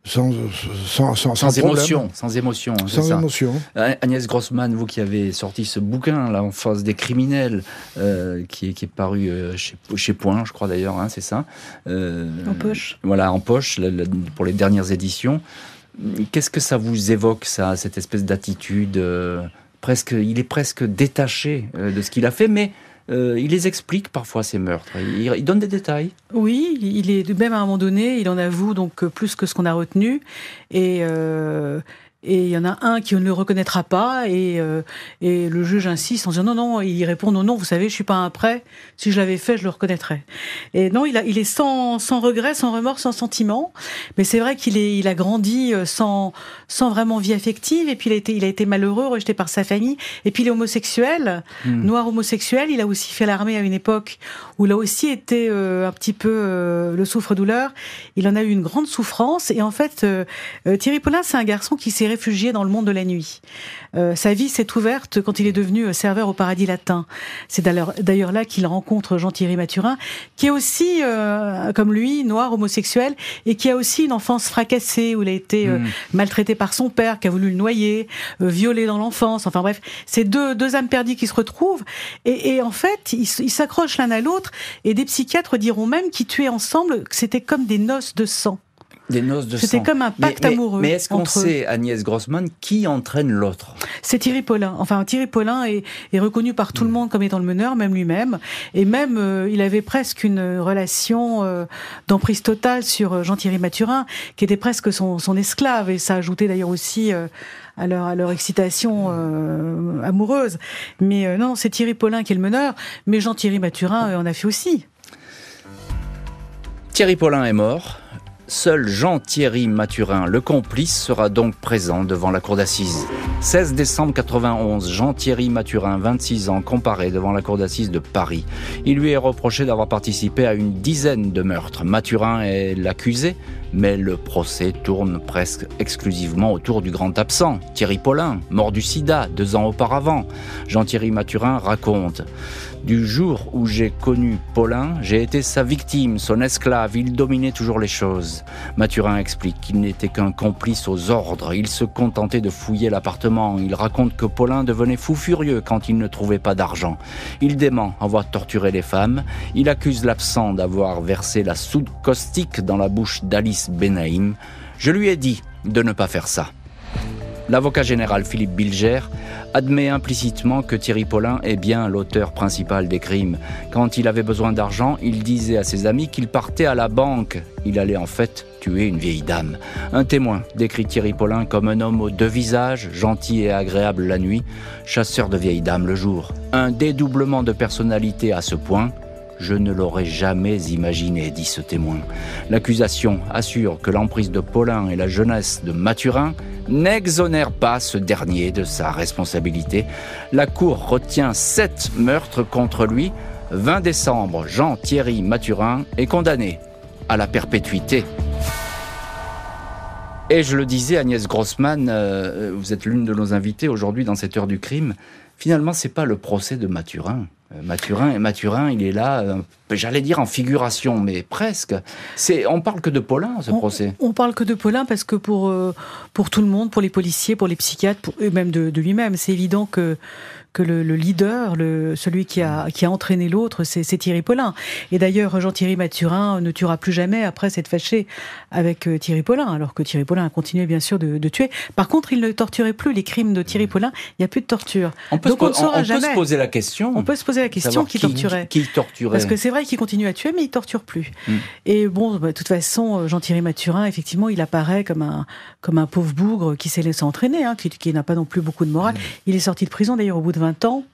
sans, sans, sans, sans émotion, sans émotion. Hein, sans émotion. Agnès Grossman, vous qui avez sorti ce bouquin, là, en face des criminels, euh, qui, est, qui est paru euh, chez, chez Point, je crois d'ailleurs, hein, c'est ça. Euh, en poche. Voilà, en poche, pour les dernières éditions. Qu'est-ce que ça vous évoque, ça, cette espèce d'attitude presque, Il est presque détaché de ce qu'il a fait, mais euh, il les explique parfois ces meurtres. Il, donne des détails. Oui, il est même à un moment donné, il en avoue donc plus que ce qu'on a retenu et euh, et il y en a un qui ne le reconnaîtra pas et, euh, et le juge insiste en disant non non il répond non non vous savez je suis pas un prêt. Si je l'avais fait je le reconnaîtrais. Et non il a il est sans sans regret sans remords sans sentiment. Mais c'est vrai qu'il est il a grandi euh, sans sans vraiment vie affective. Et puis il a été il a été malheureux rejeté par sa famille. Et puis il est homosexuel hmm. noir homosexuel. Il a aussi fait l'armée à une époque où il a aussi été euh, un petit peu le souffre-douleur. Il en a eu une grande souffrance. Et en fait Thierry Paulin c'est un garçon qui s'est réfugié dans le monde de la nuit. Euh, sa vie s'est ouverte quand il est devenu euh, serveur au paradis latin. C'est d'ailleurs là qu'il rencontre Jean-Thierry Mathurin, qui est aussi, euh, comme lui, noir, homosexuel, et qui a aussi une enfance fracassée, où il a été hmm. maltraité par son père, qui a voulu le noyer, violé dans l'enfance. Enfin bref, c'est deux, deux âmes perdues qui se retrouvent. Et, en fait, ils s'accrochent l'un à l'autre, et des psychiatres diront même qu'ils tuaient ensemble, que c'était comme des noces de sang. Des noces de C'était comme un pacte amoureux. Mais est-ce qu'on sait, Agnès Grossman, qui entraîne l'autre? C'est Thierry Paulin. Enfin, Thierry Paulin est, est, reconnu par tout le monde comme étant le meneur, même lui-même. Et même, euh, il avait presque une relation euh, d'emprise totale sur euh, Jean-Thierry Mathurin, qui était presque son, son, esclave. Et ça ajoutait d'ailleurs aussi à leur, à leur excitation amoureuse. Mais non, c'est Thierry Paulin qui est le meneur, mais Jean-Thierry Mathurin en a fait aussi. Thierry Paulin est mort. Seul Jean-Thierry Mathurin, le complice, sera donc présent devant la cour d'assises. 16 décembre 91, Jean-Thierry Mathurin, 26 ans, comparé devant la cour d'assises de Paris. Il lui est reproché d'avoir participé à une dizaine de meurtres. Mathurin est l'accusé, mais le procès tourne presque exclusivement autour du grand absent, Thierry Paulin, mort du sida deux ans auparavant. Jean-Thierry Mathurin raconte du jour où j'ai connu Paulin, j'ai été sa victime, son esclave, il dominait toujours les choses. Mathurin explique qu'il n'était qu'un complice aux ordres, il se contentait de fouiller l'appartement, il raconte que Paulin devenait fou furieux quand il ne trouvait pas d'argent. Il dément avoir torturé les femmes, il accuse l'absent d'avoir versé la soude caustique dans la bouche d'Alice Benaïm. Je lui ai dit de ne pas faire ça. L'avocat général Philippe Bilger admet implicitement que Thierry Paulin est bien l'auteur principal des crimes. Quand il avait besoin d'argent, il disait à ses amis qu'il partait à la banque. Il allait en fait tuer une vieille dame. Un témoin décrit Thierry Paulin comme un homme aux deux visages, gentil et agréable la nuit, chasseur de vieilles dames le jour. Un dédoublement de personnalité à ce point, je ne l'aurais jamais imaginé, dit ce témoin. L'accusation assure que l'emprise de Paulin et la jeunesse de Mathurin n'exonère pas ce dernier de sa responsabilité. La Cour retient sept meurtres contre lui. 20 décembre, Jean-Thierry Mathurin est condamné à la perpétuité. Et je le disais, Agnès Grossman, euh, vous êtes l'une de nos invitées aujourd'hui dans cette heure du crime. Finalement, c'est pas le procès de Mathurin. Euh, Mathurin, Mathurin, il est là, euh, j'allais dire en figuration, mais presque. C'est, on parle que de Paulin, ce procès. On parle que de Paulin parce que pour pour tout le monde, pour les policiers, pour les psychiatres, pour eux même de, de lui-même, c'est évident que que le, le, leader, le, celui qui a, qui a entraîné l'autre, c'est Thierry Paulin. Et d'ailleurs, Jean-Thierry Mathurin ne tuera plus jamais après s'être fâché avec euh, Thierry Paulin, alors que Thierry Paulin a continué bien sûr de, de, tuer. Par contre, il ne torturait plus les crimes de Thierry Paulin. Il n'y a plus de torture. On peut, Donc, se, on ne saura on, jamais. peut se poser la question. On peut se poser la question qui, qui torturait. Qui, torturait. Parce que c'est vrai qu'il continue à tuer, mais il torture plus. Mm. Et bon, bah, de toute façon, Jean-Thierry Mathurin, effectivement, il apparaît comme un comme un pauvre bougre qui s'est laissé entraîner, hein, qui, qui n'a pas non plus beaucoup de morale. Mm. Il est sorti de prison d'ailleurs au bout de 20 ans.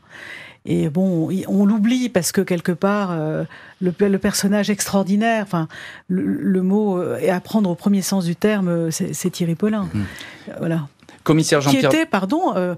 Et bon, on l'oublie parce que quelque part, euh, le, le, personnage extraordinaire, enfin, le, le, mot est à prendre au premier sens du terme, c'est Thierry Paulin. Mmh. Voilà. Commissaire Jean-Pierre. Qui était, pardon, euh,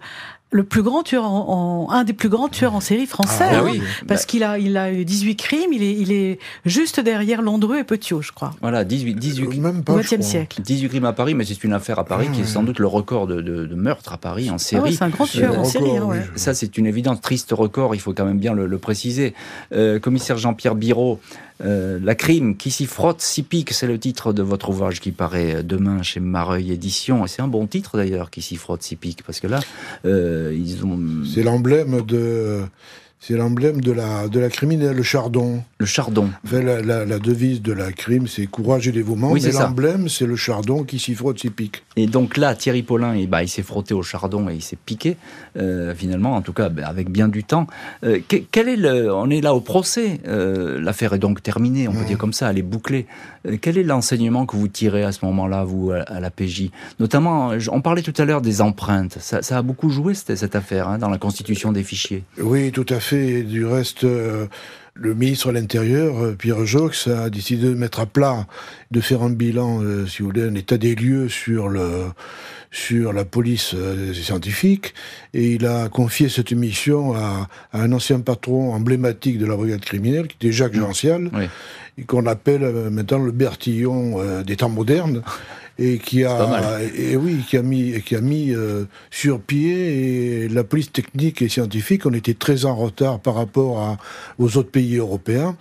le plus grand tueur en, en, un des plus grands tueurs en série français, ah, hein, oui. parce bah. qu'il a il a eu 18 crimes, il est il est juste derrière Landreux et Petiot, je crois. Voilà, 18 18 même pas, au XXe siècle. 18 crimes à Paris, mais c'est une affaire à Paris Ah, qui est sans doute le record de, de, de meurtres à Paris en série. Ah ouais, c'est un grand tueur Le en série. record, hein, ouais. oui. Ça, c'est une évidence, triste record, il faut quand même bien le, le préciser. Euh, commissaire Jean-Pierre Biraud, euh, La crime qui s'y frotte, s'y pique, c'est le titre de votre ouvrage qui paraît demain chez Mareuil Édition. Et c'est un bon titre d'ailleurs, qui s'y frotte, s'y pique, parce que là, euh, ont. C'est l'emblème de. C'est l'emblème de la, de la criminelle, le chardon. Le chardon. Enfin, la, la, la devise de la crime, c'est courage et dévouement. Oui, mais l'emblème, c'est le chardon qui s'y frotte, s'y pique. Et donc là, Thierry Paulin, eh ben, il s'est frotté au chardon et il s'est piqué, euh, finalement, en tout cas, ben, avec bien du temps. Euh, que- quel est le, on est là au procès. Euh, L'affaire est donc terminée, on peut dire comme ça, elle est bouclée. Quel est l'enseignement que vous tirez à ce moment-là, vous, à, à la PJ Notamment, on parlait tout à l'heure des empreintes. Ça, ça a beaucoup joué cette, cette affaire hein, dans la constitution des fichiers. Oui, tout à fait. Et du reste, euh, le ministre de l'Intérieur, euh, Pierre Jox, a décidé de mettre à plat, de faire un bilan, euh, si vous voulez, un état des lieux sur le sur la police euh, scientifique et il a confié cette mission à, à un ancien patron emblématique de la brigade criminelle qui était Jacques Gential Oui. et qu'on appelle maintenant le Bertillon des temps modernes et qui a et oui qui a mis qui a mis euh, sur pied et la police technique et scientifique. On était très en retard par rapport à, aux autres pays européens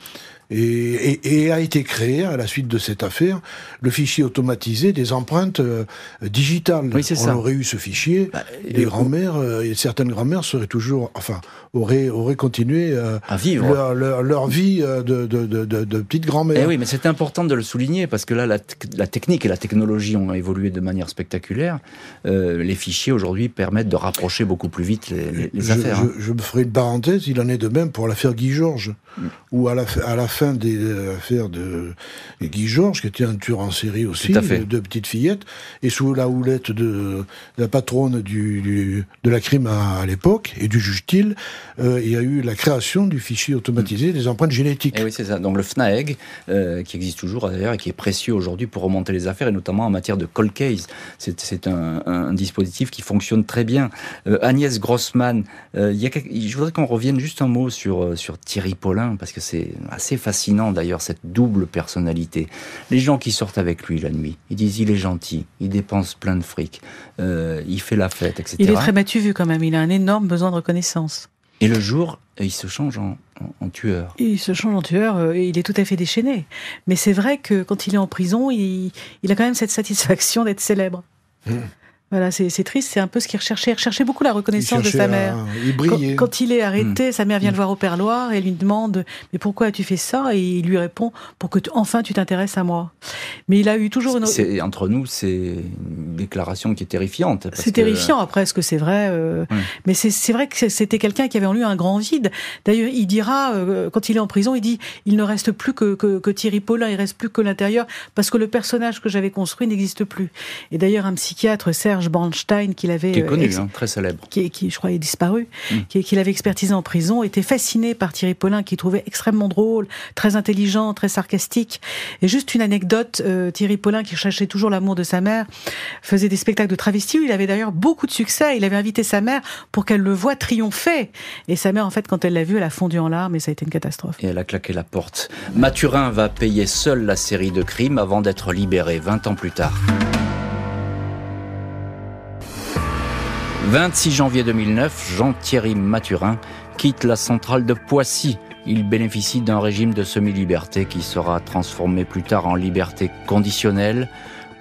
et, et, et a été créé à la suite de cette affaire le fichier automatisé des empreintes euh, digitales. Oui, c'est on ça. aurait eu ce fichier, Bah, les et- grands-mères euh, et certaines grands-mères seraient toujours, enfin, auraient auraient continué euh, À vivre. leur, leur, leur vie euh, de, de, de, de, petite grand-mère. Eh oui, mais c'est important de le souligner parce que là, la, te- la technique et la technologie ont évolué de manière spectaculaire. Euh, les fichiers aujourd'hui permettent de rapprocher beaucoup plus vite les, les- les je, affaires. hein. je, me ferai une parenthèse, il en est de même pour l'affaire Guy Georges, Mm. où à la, à la fin des affaires de Guy Georges, qui était un tueur en série aussi, fait. de, petites fillettes, et sous la houlette de, de la patronne du, du- de la crime à, à l'époque et du juge Thiel, euh, il y a eu la création du fichier automatisé des empreintes génétiques. Et oui, c'est ça. Donc le FNAEG, euh, qui existe toujours d'ailleurs et qui est précieux aujourd'hui pour remonter les affaires, et notamment en matière de cold case. C'est un, un dispositif qui fonctionne très bien. Euh, Agnès Grossman, euh, il y a je voudrais qu'on revienne juste un mot sur, euh, sur Thierry Paulin, parce que c'est assez fascinant d'ailleurs, cette double personnalité. Les gens qui sortent avec lui la nuit, ils disent il est gentil, il dépense plein de fric, euh, il fait la fête, etc. Il est très battu vu quand même. Il a un énorme besoin de reconnaissance. Et le jour, il se change en, en- en tueur. Il se change en tueur euh, et il est tout à fait déchaîné. Mais c'est vrai que quand il est en prison, il, il a quand même cette satisfaction d'être célèbre. Voilà, c'est triste, c'est un peu ce qu'il recherchait. Il recherchait beaucoup la reconnaissance de sa à- mère. il Quand, brillait. quand il est arrêté, sa mère vient le voir au perloir et elle lui demande Mais pourquoi as-tu fait ça? Et il lui répond Pour que tu- enfin tu t'intéresses à moi. Mais il a eu toujours une. C'est- Entre nous, c'est une déclaration qui est terrifiante. parce C'est que- terrifiant après, est-ce que c'est vrai euh. Mais c'est c'est vrai que c'était quelqu'un qui avait en lui un grand vide. D'ailleurs, il dira, euh, quand il est en prison, il dit il ne reste plus que, que, que Thierry Paulin, il reste plus que l'intérieur, parce que le personnage que j'avais construit n'existe plus. Et d'ailleurs, un psychiatre, Serge Bornstein, qu'il avait qui est connu, ex- hein, très célèbre. qui, qui, je crois, est disparu, Mm. qui, qui l'avait expertisé en prison, était fasciné par Thierry Paulin, qu'il trouvait extrêmement drôle, très intelligent, très sarcastique. Et juste une anecdote, euh, Thierry Paulin, qui cherchait toujours l'amour de sa mère, faisait des spectacles de travestis. où Il avait d'ailleurs beaucoup de succès. Il avait invité sa mère pour qu'elle le voie triompher. Et sa mère, en fait, quand elle l'a vu, elle a fondu en larmes et ça a été une catastrophe. Et elle a claqué la porte. Mathurin va payer seul la série de crimes avant d'être libéré 20 ans plus tard. 26 janvier 2009, Jean-Thierry Mathurin quitte la centrale de Poissy. Il bénéficie d'un régime de semi-liberté qui sera transformé plus tard en liberté conditionnelle.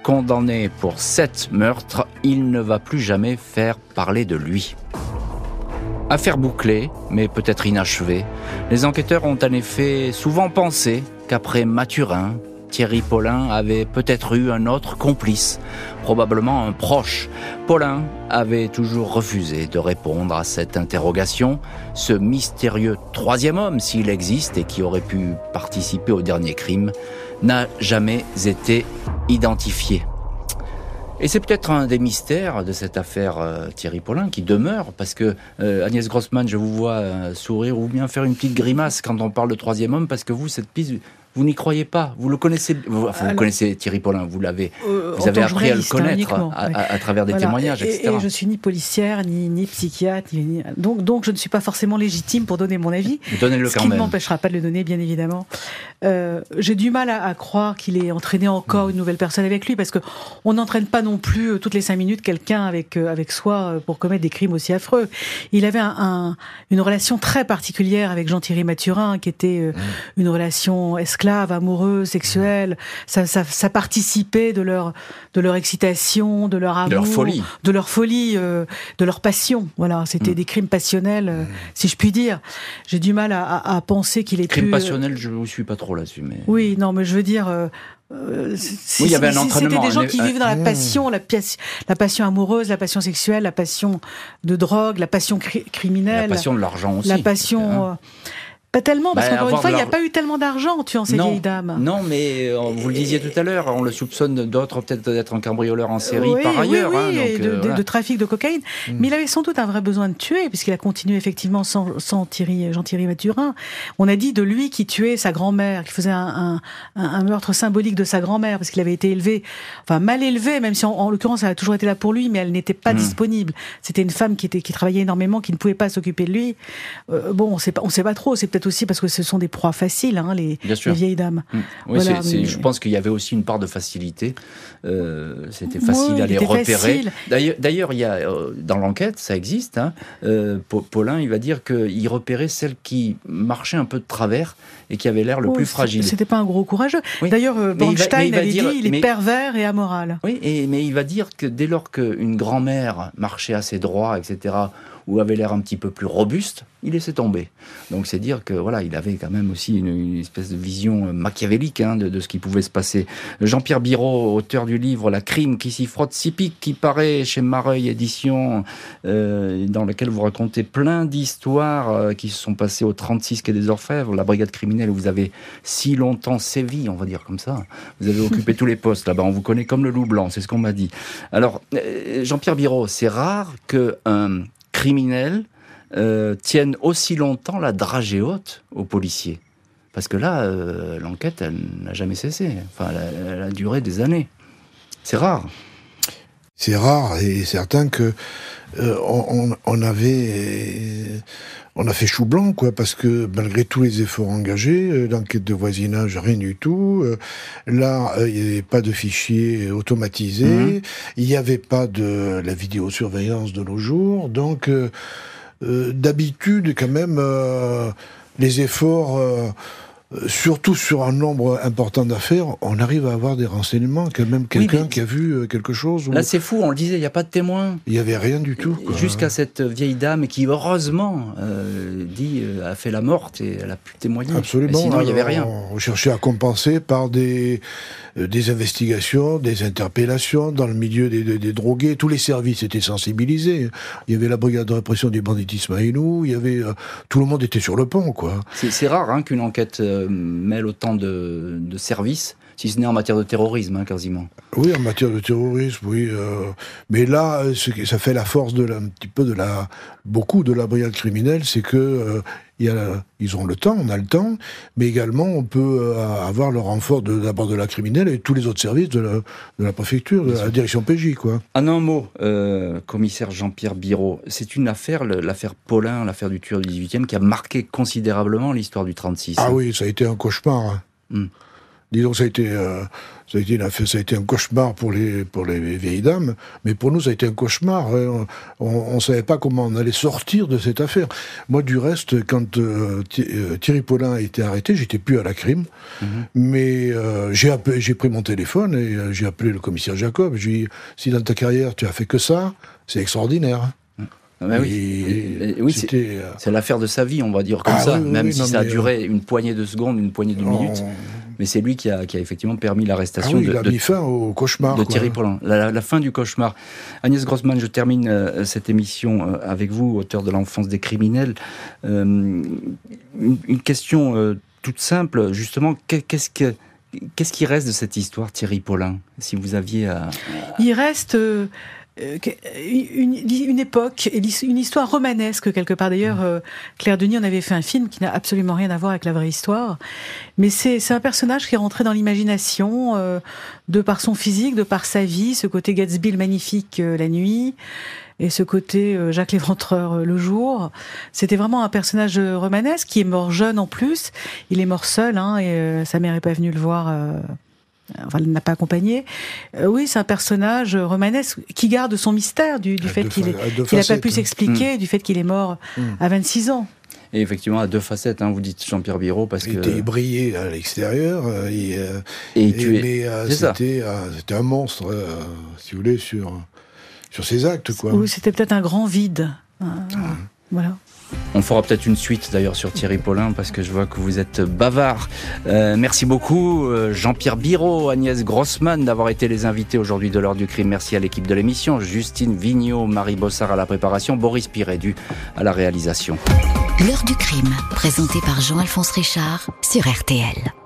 Condamné pour sept meurtres, il ne va plus jamais faire parler de lui. Affaire bouclée, mais peut-être inachevée, les enquêteurs ont en effet souvent pensé qu'après Mathurin, Thierry Paulin avait peut-être eu un autre complice, probablement un proche. Paulin avait toujours refusé de répondre à cette interrogation. Ce mystérieux troisième homme, s'il existe et qui aurait pu participer au dernier crime, n'a jamais été identifié. Et c'est peut-être un des mystères de cette affaire euh, Thierry Paulin qui demeure, parce que euh, Agnès Grossman, je vous vois euh, sourire ou bien faire une petite grimace quand on parle de troisième homme, parce que vous, cette piste, vous n'y croyez pas. Vous le connaissez, vous, enfin, vous Alors- connaissez Thierry Paulin, vous l'avez, Euh, vous avez appris à le hein, connaître à, ouais. à- à travers des Voilà. témoignages, et, etc. et je suis ni policière, ni, ni psychiatre, ni- ni- donc, donc je ne suis pas forcément légitime pour donner mon avis. Donnez-le Ce quand qui ne m'empêchera pas de le donner, bien évidemment. Euh, J'ai du mal à, à croire qu'il ait entraîné encore une nouvelle personne avec lui, parce que on n'entraîne pas non plus euh, toutes les cinq minutes quelqu'un avec euh, avec soi pour commettre des crimes aussi affreux. Il avait un, un- une relation très particulière avec Jean-Thierry Mathurin, qui était euh, une relation esclave, amoureuse, sexuelle. Ça, ça, ça participait de leur de leur excitation, de leur amour, De leur folie. de leur folie, euh, de leur passion. Voilà, c'était Mm. des crimes passionnels, euh, si je puis dire. J'ai du mal à, à- à penser qu'il ait Crime pu. passionnel, je ne suis pas trop là-dessus, mais. Oui, non, mais je veux dire. euh, euh, Oui, il y avait un entraînement, C'était des gens qui vivent dans la Mmh. passion, la, pièce- la passion amoureuse, la passion sexuelle, la passion de drogue, la passion cri- La criminelle, passion de l'argent aussi. la passion. Euh, pas tellement, parce Bah, qu'encore une fois, il n'y a pas eu tellement d'argent tuant ces non, vieilles dames. non, mais euh, vous le disiez tout à l'heure, on le soupçonne d'autres peut-être d'être un cambrioleur en série oui, par ailleurs. Oui, hein, donc, de, euh, de- voilà. de trafic de cocaïne. Mais il avait sans doute un vrai besoin de tuer, puisqu'il a continué effectivement sans, sans Thierry, Jean-Thierry Mathurin. On a dit de lui qui tuait sa grand-mère, qui faisait un, un- meurtre symbolique de sa grand-mère, parce qu'il avait été élevé, enfin mal élevé, même si en, en l'occurrence elle a toujours été là pour lui, mais elle n'était pas Mm. disponible. C'était une femme qui, était, qui travaillait énormément, qui ne pouvait pas s'occuper de lui. Euh, bon, on on sait pas trop. C'est peut-être aussi parce que ce sont des proies faciles, hein, les, vieilles dames. Mm. Oui, Voilà, c'est- c'est- mais- je pense qu'il y avait aussi une part de facilité. Euh, C'était facile Oui, à les repérer. D'ailleurs, il y a euh, dans l'enquête, ça existe. Hein, euh, Pa- Paulin, il va dire qu'il repérait celle qui marchait un peu de travers et qui avait l'air le Oh, plus fragile. C'était pas un gros courageux. Oui. D'ailleurs, va avait dire- dit il est mais- pervers et amoral. Oui, et, mais il va dire que dès lors qu'une grand-mère marchait assez droit, etc., ou avait l'air un petit peu plus robuste, il laissait tomber. Donc c'est dire que voilà, il avait quand même aussi une, espèce de vision machiavélique hein, de, ce qui pouvait se passer. Jean-Pierre Biro, auteur du livre La crime qui s'y frotte si pique, qui paraît chez Mareuil Édition, euh, dans lequel vous racontez plein d'histoires euh, qui se sont passées au 36 quai des Orfèvres, la brigade criminelle où vous avez si longtemps sévi, on va dire comme ça. Vous avez occupé tous les postes là-bas, on vous connaît comme le loup blanc, c'est ce qu'on m'a dit. Alors, euh, Jean-Pierre Biro, c'est rare qu'un criminel euh, tiennent aussi longtemps la dragée haute aux policiers. Parce que là, euh, l'enquête, elle n'a jamais cessé. Enfin, elle a, duré des années. C'est rare. C'est rare et certain que euh, on, avait, on a fait chou blanc, quoi, parce que malgré tous les efforts engagés, l'enquête de voisinage, rien du tout. là, il n'y avait pas de fichier automatisé, mmh. il n'y avait pas de la vidéosurveillance de nos jours, donc euh, d'habitude, quand même, euh, les efforts euh, surtout sur un nombre important d'affaires, on arrive à avoir des renseignements, quand même quelqu'un qui a vu quelque chose. Là, c'est fou, on le disait, il n'y a pas de témoin. Il n'y avait rien du tout. Jusqu'à cette vieille dame qui, heureusement, dit, a fait la morte et elle a pu témoigner. Absolument. sinon, il n'y avait rien. On cherchait à compenser par des, euh, des investigations, des interpellations dans le milieu des, des, drogués. Tous les services étaient sensibilisés. Il y avait la brigade de répression du banditisme à Inou, il y avait euh, tout le monde était sur le pont, quoi. C'est rare hein, qu'une enquête euh, mêle autant de, services si ce n'est en matière de terrorisme, hein, quasiment. Oui, en matière de terrorisme, oui. mais là, ce ça fait la force de un petit peu de la, beaucoup de la brigade criminelle, c'est que il y a, ils ont le temps, on a le temps, mais également on peut euh, avoir le renfort d'abord de, la criminelle et tous les autres services de la, de la préfecture, de la direction PJ. Quoi. En un mot, euh, commissaire Jean-Pierre Biro, c'est une affaire, l'affaire Paulin, l'affaire du tueur du 18e, qui a marqué considérablement l'histoire du 36. Ah oui, ça a été un cauchemar. Hein. Hmm. Disons, ça a été, euh, ça a été, ça a été un cauchemar pour les, pour les vieilles dames, mais pour nous, ça a été un cauchemar. Hein. On ne savait pas comment on allait sortir de cette affaire. Moi, du reste, quand euh, euh, Thierry Paulin a été arrêté, j'étais plus à la crime, mhm. mais j'ai j'ai pris mon téléphone et j'ai appelé le commissaire Jacob. J'ai dit, si dans ta carrière tu as fait que ça, c'est extraordinaire. Ah oui, oui c'est l'affaire de sa vie, on va dire comme ah ça, même si ça a duré une poignée de secondes, une poignée de minutes mais c'est lui qui a, effectivement permis l'arrestation ah de, fin au cauchemar, de Thierry Paulin. La, fin du cauchemar. Agnès Grossman, je termine euh, cette émission euh, avec vous, auteur de l'enfance des criminels. Euh, une, question toute simple, justement, qu'est-ce que Qu'est-ce qui reste de cette histoire, Thierry Paulin Si vous aviez à... Il reste euh, une, une, époque, une histoire romanesque quelque part. D'ailleurs, euh, Claire Denis en avait fait un film qui n'a absolument rien à voir avec la vraie histoire, mais c'est un personnage qui est rentré dans l'imagination euh, de par son physique, de par sa vie, ce côté Gatsby le magnifique la nuit et ce côté Jacques Léventreur le jour. C'était vraiment un personnage romanesque qui est mort jeune en plus. Il est mort seul, hein, et sa mère est pas venue le voir enfin, elle n'a pas accompagné. Euh, oui, c'est un personnage romanesque qui garde son mystère du, fait qu'il n'a pas pu s'expliquer, hmm. du fait qu'il est mort hmm. à 26 ans. Et effectivement, à deux facettes, hein, vous dites Jean-Pierre Biro, parce il que... était brillé à l'extérieur, euh, et, euh, et, mais c'était un monstre, si vous voulez, sur, sur ses actes. Quoi. Oui, c'était peut-être un grand vide. Ah. Voilà. On fera peut-être une suite d'ailleurs sur Thierry Paulin parce que je vois que vous êtes bavard. Euh, merci beaucoup euh, Jean-Pierre Biro, Agnès Grossman d'avoir été les invités aujourd'hui de l'heure du crime. Merci à l'équipe de l'émission, Justine Vignot, Marie Bossard à la préparation, Boris Pirédu à la réalisation. L'heure du crime, présenté par Jean-Alphonse Richard sur RTL.